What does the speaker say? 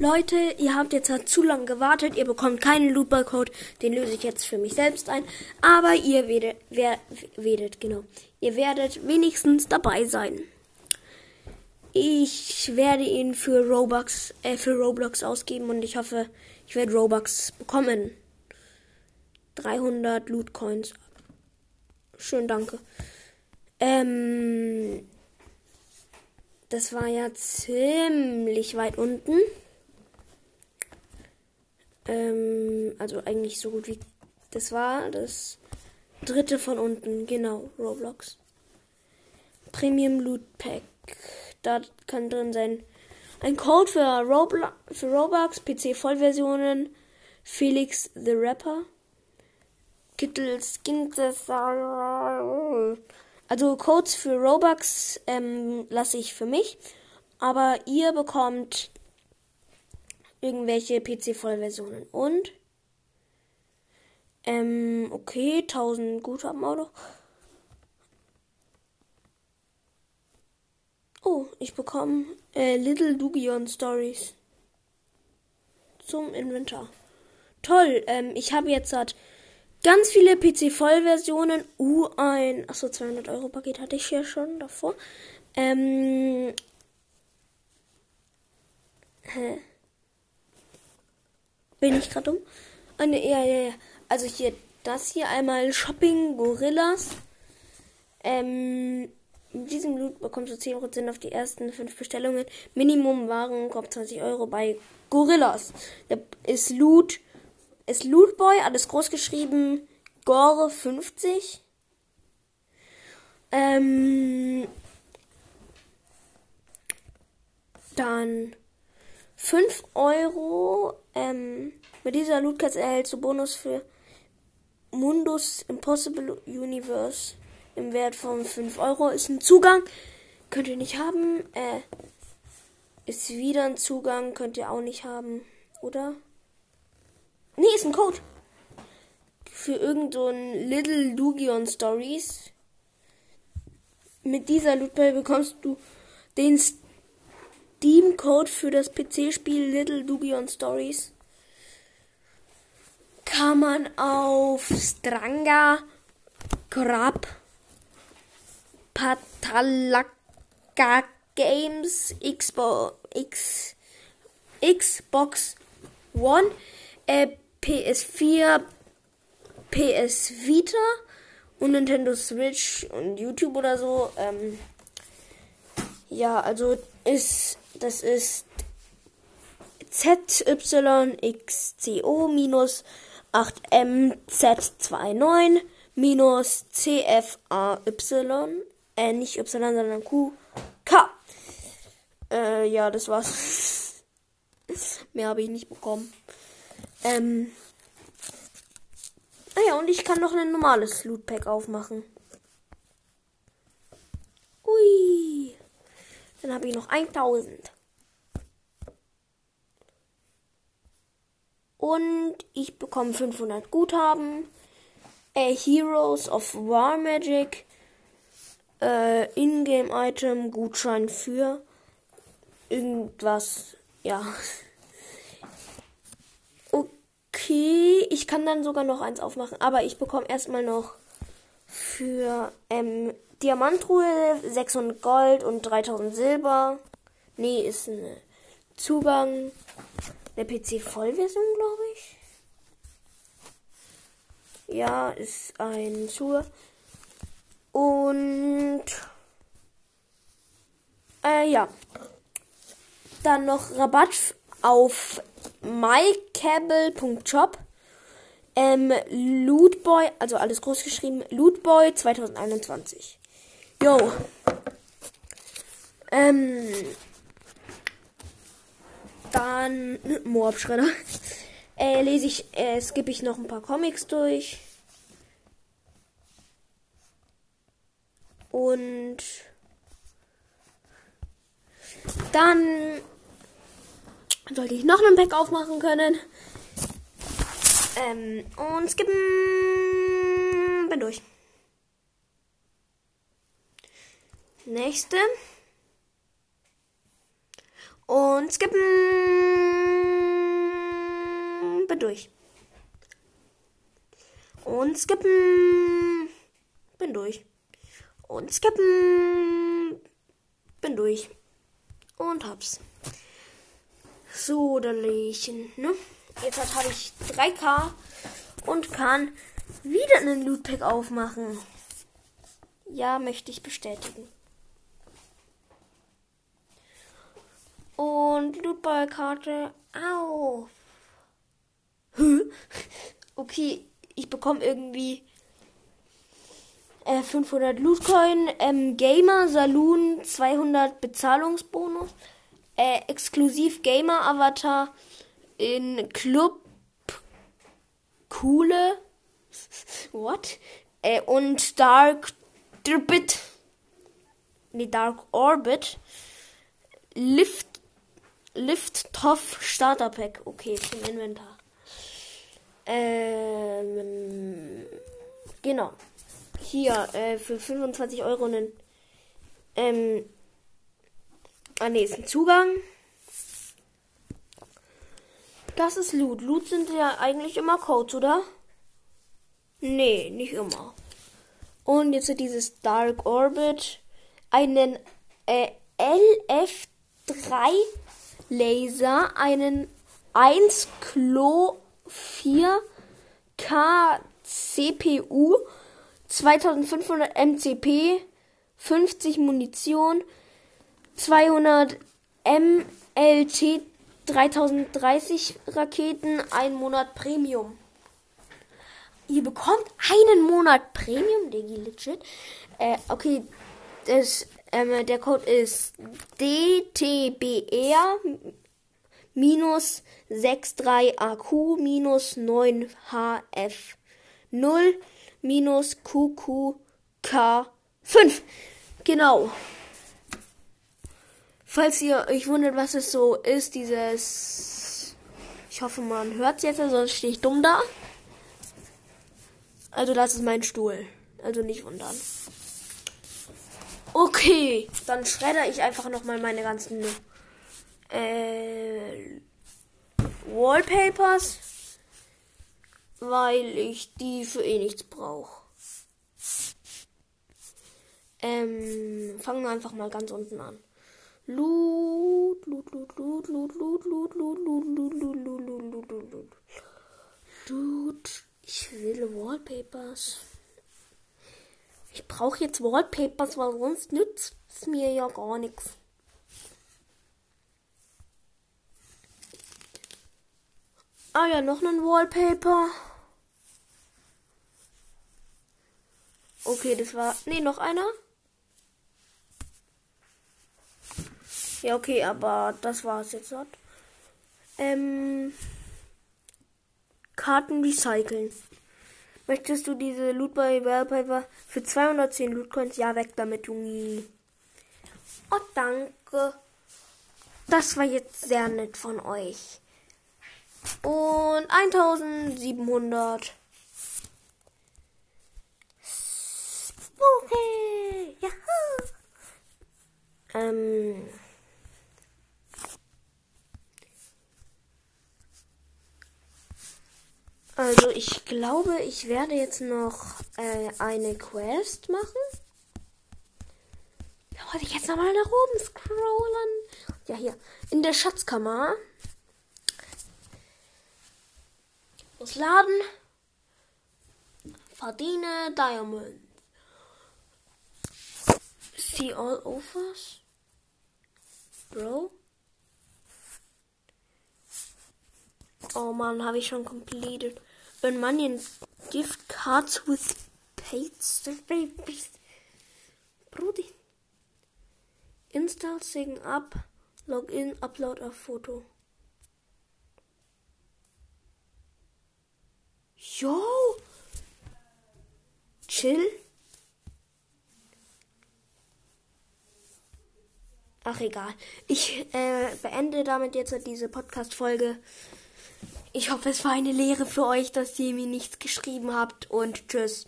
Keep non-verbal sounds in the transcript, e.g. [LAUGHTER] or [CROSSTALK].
Leute, ihr habt jetzt halt zu lange gewartet. Ihr bekommt keinen Lootball-Code. Den löse ich jetzt für mich selbst ein. Aber ihr werdet, wer, werdet, genau. Ihr werdet wenigstens dabei sein. Ich werde ihn für Robux, äh, für Roblox ausgeben und ich hoffe, ich werde Robux bekommen. 300 Loot Coins. Schön, danke. Ähm, das war ja ziemlich weit unten. Ähm, also eigentlich so gut wie. Das war das dritte von unten, genau, Roblox. Premium Loot Pack. Da kann drin sein ein Code für, Roblo für Robux, PC Vollversionen, Felix the Rapper, Kittel Skin also Codes für Robux ähm, lasse ich für mich. Aber ihr bekommt irgendwelche PC-Vollversionen. Und ähm, okay, 1000 Guthaben auch noch. Oh, ich bekomme äh, Little Dugion Stories zum Inventar. Toll, ähm, ich habe jetzt halt Ganz viele PC-Vollversionen. Uh, ein. Achso, 200 Euro Paket hatte ich ja schon davor. Ähm. Hä? Bin ich gerade dumm? Ah, ne, ja, ja, ja. Also hier, das hier einmal Shopping Gorillas. Ähm. In diesem Loot bekommst du 10% auf die ersten 5 Bestellungen. Minimum Waren kommt 20 Euro bei Gorillas. Da ist Loot ist Lootboy, alles groß geschrieben. Gore 50. Ähm, dann 5 Euro. Ähm, mit dieser Lootkatze erhältst du Bonus für Mundus Impossible Universe im Wert von 5 Euro. Ist ein Zugang. Könnt ihr nicht haben. Äh, ist wieder ein Zugang. Könnt ihr auch nicht haben. Oder? Nee, ist ein Code. Für irgend so Little Lugion Stories. Mit dieser Lootball bekommst du den Steam-Code für das PC-Spiel Little Dugion Stories. Kann man auf Stranga, Krab, Patalaka Games, Xbox, X, Xbox One, äh, PS4, PS Vita und Nintendo Switch und YouTube oder so. Ähm, ja, also ist das ist ZYXCO minus 8MZ29 minus CFAY, äh, nicht Y, sondern QK. Äh, ja, das war's. [LAUGHS] Mehr habe ich nicht bekommen. Ähm. Ah ja, und ich kann noch ein normales Loot Pack aufmachen. Ui. Dann habe ich noch 1000. Und ich bekomme 500 Guthaben. Äh, Heroes of War Magic. Äh, Ingame-Item, Gutschein für irgendwas. Ja. Okay, ich kann dann sogar noch eins aufmachen, aber ich bekomme erstmal noch für ähm, Diamanttruhe 600 Gold und 3000 Silber. Nee, ist ein Zugang der PC-Vollversion, glaube ich. Ja, ist ein Zugang. Und äh, ja. Dann noch Rabatt auf mycable.shop. Ähm, Lootboy, also alles groß geschrieben, Lootboy 2021. Yo. Ähm, dann Moabschredder. Äh, lese ich, äh, skippe ich noch ein paar Comics durch. Und dann sollte ich noch einen Pack aufmachen können. Ähm, und skippen. Bin durch. Nächste. Und skippen. bin durch. Und skippen. Bin durch. Und skippen. Bin durch. Und hab's. So, Dallchen, ne? Jetzt habe ich 3K und kann wieder einen Loot Pack aufmachen. Ja, möchte ich bestätigen. Und Lootballkarte auf. Okay, ich bekomme irgendwie äh, 500 Lootcoin, ähm, Gamer Saloon 200 Bezahlungsbonus, äh, exklusiv Gamer Avatar in Club Coole What? Äh, und Dark Orbit. Nee, Dark Orbit. Lift. Lift Tough Starter Pack. Okay, zum Inventar. Ähm, genau. Hier, äh, für 25 Euro einen. Ähm, ah, nee, ist ein Zugang. Das ist Loot. Loot sind ja eigentlich immer Codes, oder? Nee, nicht immer. Und jetzt dieses Dark Orbit. Einen äh, LF3 Laser. Einen 1 Klo 4K CPU. 2500 MCP. 50 Munition. 200 MLT 3030 Raketen, ein Monat Premium. Ihr bekommt einen Monat Premium, Digi, legit. Äh, okay, das, ähm, der Code ist DTBR minus 63AQ minus 9HF 0 minus QQK5. Genau. Falls ihr euch wundert, was es so ist, dieses. Ich hoffe, man hört es jetzt, sonst stehe ich dumm da. Also, das ist mein Stuhl. Also nicht wundern. Okay, dann schredder ich einfach nochmal meine ganzen äh, Wallpapers, weil ich die für eh nichts brauche. Ähm, fangen wir einfach mal ganz unten an. Loot, Loot, Loot, Loot, Loot, Loot, Loot, Loot, Loot, Loot, Loot, Loot, Loot, Loot, Loot, Loot. Loot. Ich will Wallpapers. Ich brauche jetzt Wallpapers, weil sonst nützt es mir ja gar nichts. Ah ja, noch ein Wallpaper. Okay, das war. Nee, noch einer. Ja, okay, aber das war es jetzt. Ähm, Karten recyceln. Möchtest du diese Loot bei Wallpaper für 210 Lootcoins? Ja, weg damit, Jungi. Oh, danke. Das war jetzt sehr nett von euch. Und 1700. Spooky. Ja. Ähm. Also ich glaube, ich werde jetzt noch äh, eine Quest machen. Da wollte ich jetzt nochmal nach oben scrollen. Ja, hier. In der Schatzkammer. Muss laden. Verdiene Diamond. See all offers. Bro. Oh man, habe ich schon completed. Earn money and gift cards with paid service. Brudi. Install, sign up, log in, upload a photo. Yo! Chill. Ach egal. Ich äh, beende damit jetzt diese Podcast-Folge. Ich hoffe, es war eine Lehre für euch, dass ihr mir nichts geschrieben habt und tschüss.